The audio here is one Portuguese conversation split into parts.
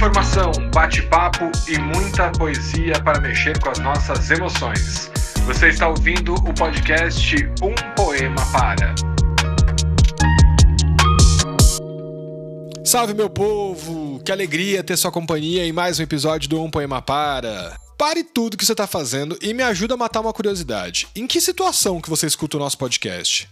informação, bate-papo e muita poesia para mexer com as nossas emoções. Você está ouvindo o podcast Um Poema Para. Salve meu povo! Que alegria ter sua companhia em mais um episódio do Um Poema Para. Pare tudo que você está fazendo e me ajuda a matar uma curiosidade. Em que situação que você escuta o nosso podcast?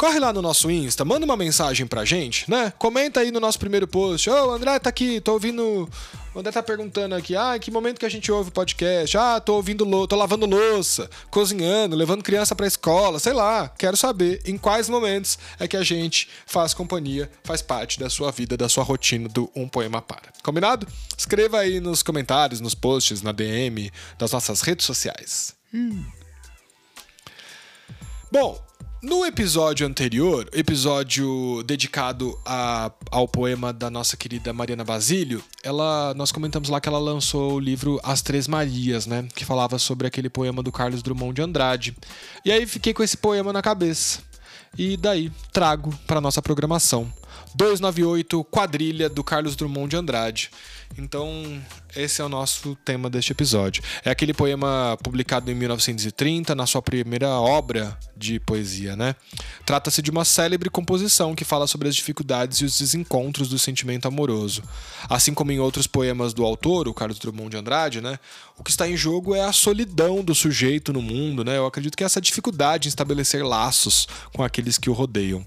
Corre lá no nosso Insta, manda uma mensagem pra gente, né? Comenta aí no nosso primeiro post. Ô, oh, André tá aqui, tô ouvindo. O André tá perguntando aqui, ah, que momento que a gente ouve o podcast? Ah, tô ouvindo, tô lavando louça, cozinhando, levando criança pra escola, sei lá. Quero saber em quais momentos é que a gente faz companhia, faz parte da sua vida, da sua rotina do Um Poema Para. Combinado? Escreva aí nos comentários, nos posts, na DM, das nossas redes sociais. Hum. Bom, no episódio anterior, episódio dedicado a, ao poema da nossa querida Mariana Basílio, ela, nós comentamos lá que ela lançou o livro As Três Marias, né? Que falava sobre aquele poema do Carlos Drummond de Andrade. E aí fiquei com esse poema na cabeça. E daí trago para nossa programação. 298 Quadrilha do Carlos Drummond de Andrade. Então, esse é o nosso tema deste episódio. É aquele poema publicado em 1930, na sua primeira obra de poesia, né? Trata-se de uma célebre composição que fala sobre as dificuldades e os desencontros do sentimento amoroso. Assim como em outros poemas do autor, o Carlos Drummond de Andrade, né? O que está em jogo é a solidão do sujeito no mundo, né? Eu acredito que é essa dificuldade em estabelecer laços com aqueles que o rodeiam.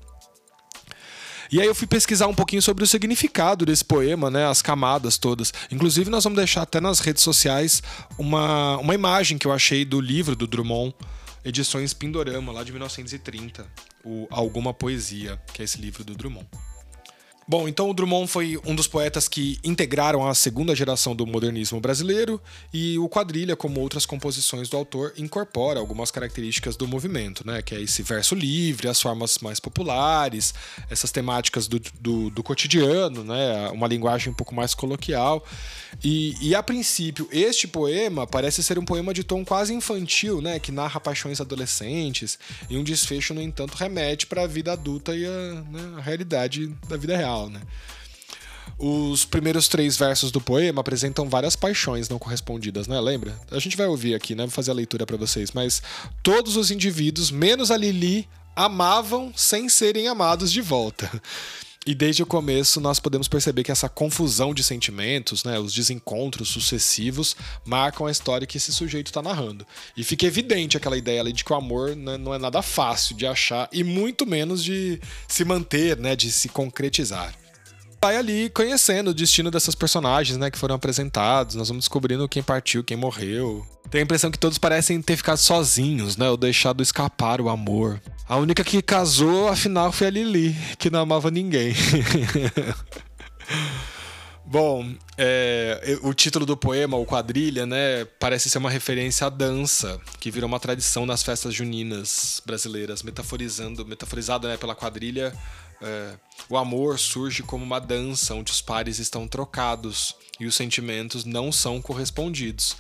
E aí eu fui pesquisar um pouquinho sobre o significado desse poema, né? As camadas todas. Inclusive, nós vamos deixar até nas redes sociais uma, uma imagem que eu achei do livro do Drummond, Edições Pindorama, lá de 1930, o Alguma Poesia, que é esse livro do Drummond. Bom, então o Drummond foi um dos poetas que integraram a segunda geração do modernismo brasileiro e o Quadrilha, como outras composições do autor, incorpora algumas características do movimento, né? Que é esse verso livre, as formas mais populares, essas temáticas do, do, do cotidiano, né? Uma linguagem um pouco mais coloquial. E, e, a princípio, este poema parece ser um poema de tom quase infantil, né? Que narra paixões adolescentes e um desfecho, no entanto, remete para a vida adulta e a, né, a realidade da vida real né? Os primeiros três versos do poema apresentam várias paixões não correspondidas, né? Lembra? A gente vai ouvir aqui, né? Vou fazer a leitura para vocês. Mas todos os indivíduos, menos a Lili, amavam sem serem amados de volta. E desde o começo nós podemos perceber que essa confusão de sentimentos, né, os desencontros sucessivos, marcam a história que esse sujeito está narrando. E fica evidente aquela ideia ali de que o amor né, não é nada fácil de achar e muito menos de se manter, né, de se concretizar vai ali conhecendo o destino dessas personagens, né, que foram apresentados. Nós vamos descobrindo quem partiu, quem morreu. Tem a impressão que todos parecem ter ficado sozinhos, né, ou deixado escapar o amor. A única que casou, afinal, foi a Lili, que não amava ninguém. Bom, é, o título do poema, o quadrilha, né, parece ser uma referência à dança, que virou uma tradição nas festas juninas brasileiras, metaforizando, metaforizada né, pela quadrilha é, o amor surge como uma dança onde os pares estão trocados e os sentimentos não são correspondidos.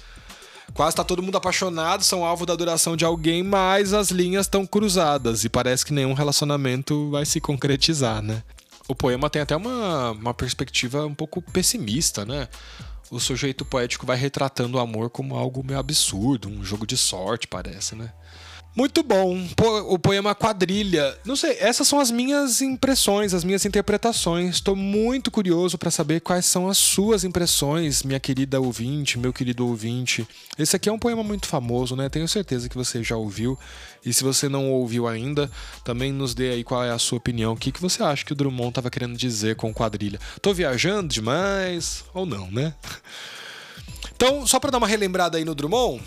Quase está todo mundo apaixonado, são alvo da adoração de alguém, mas as linhas estão cruzadas e parece que nenhum relacionamento vai se concretizar, né? O poema tem até uma, uma perspectiva um pouco pessimista, né? O sujeito poético vai retratando o amor como algo meio absurdo, um jogo de sorte, parece, né? Muito bom. O poema Quadrilha. Não sei, essas são as minhas impressões, as minhas interpretações. Estou muito curioso para saber quais são as suas impressões, minha querida ouvinte, meu querido ouvinte. Esse aqui é um poema muito famoso, né? Tenho certeza que você já ouviu. E se você não ouviu ainda, também nos dê aí qual é a sua opinião. O que, que você acha que o Drummond estava querendo dizer com Quadrilha? Tô viajando demais ou não, né? Então, só para dar uma relembrada aí no Drummond,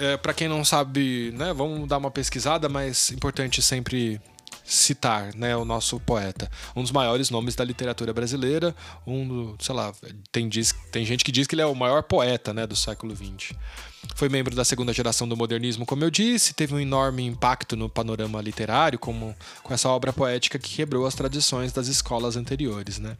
é, para quem não sabe, né, vamos dar uma pesquisada, mas importante sempre citar, né, o nosso poeta, um dos maiores nomes da literatura brasileira, um, sei lá, tem, diz, tem gente que diz que ele é o maior poeta, né, do século XX. Foi membro da segunda geração do modernismo, como eu disse, teve um enorme impacto no panorama literário, como com essa obra poética que quebrou as tradições das escolas anteriores, né?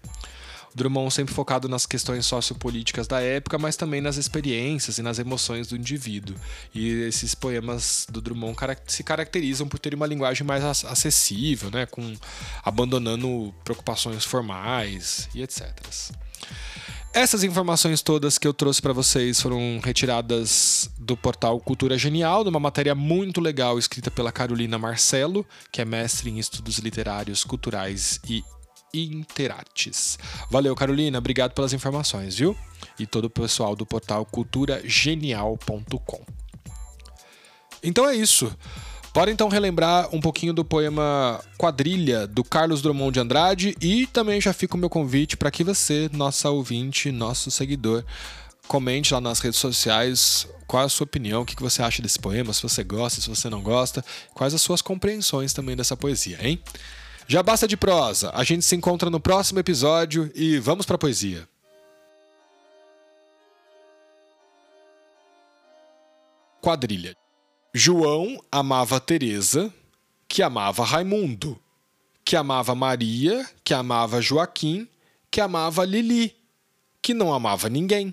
Drummond sempre focado nas questões sociopolíticas da época, mas também nas experiências e nas emoções do indivíduo. E esses poemas do Drummond se caracterizam por terem uma linguagem mais acessível, né, com abandonando preocupações formais e etc. Essas informações todas que eu trouxe para vocês foram retiradas do portal Cultura Genial, numa matéria muito legal escrita pela Carolina Marcelo, que é mestre em estudos literários, culturais e interartes. Valeu, Carolina, obrigado pelas informações, viu? E todo o pessoal do portal culturagenial.com. Então é isso. Bora então relembrar um pouquinho do poema Quadrilha, do Carlos Drummond de Andrade, e também já fica o meu convite para que você, nossa ouvinte, nosso seguidor, comente lá nas redes sociais qual a sua opinião, o que você acha desse poema, se você gosta, se você não gosta, quais as suas compreensões também dessa poesia, hein? Já basta de prosa, a gente se encontra no próximo episódio e vamos para poesia. Quadrilha. João amava Teresa, que amava Raimundo, que amava Maria, que amava Joaquim, que amava Lili, que não amava ninguém.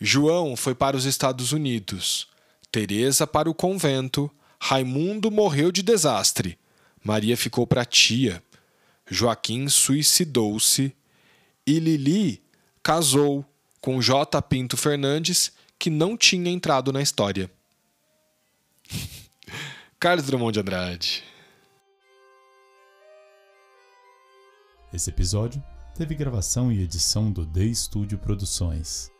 João foi para os Estados Unidos, Teresa para o convento, Raimundo morreu de desastre, Maria ficou para tia, Joaquim suicidou-se e Lili casou com J. Pinto Fernandes, que não tinha entrado na história. Carlos Drummond de Andrade. Esse episódio teve gravação e edição do The Studio Produções.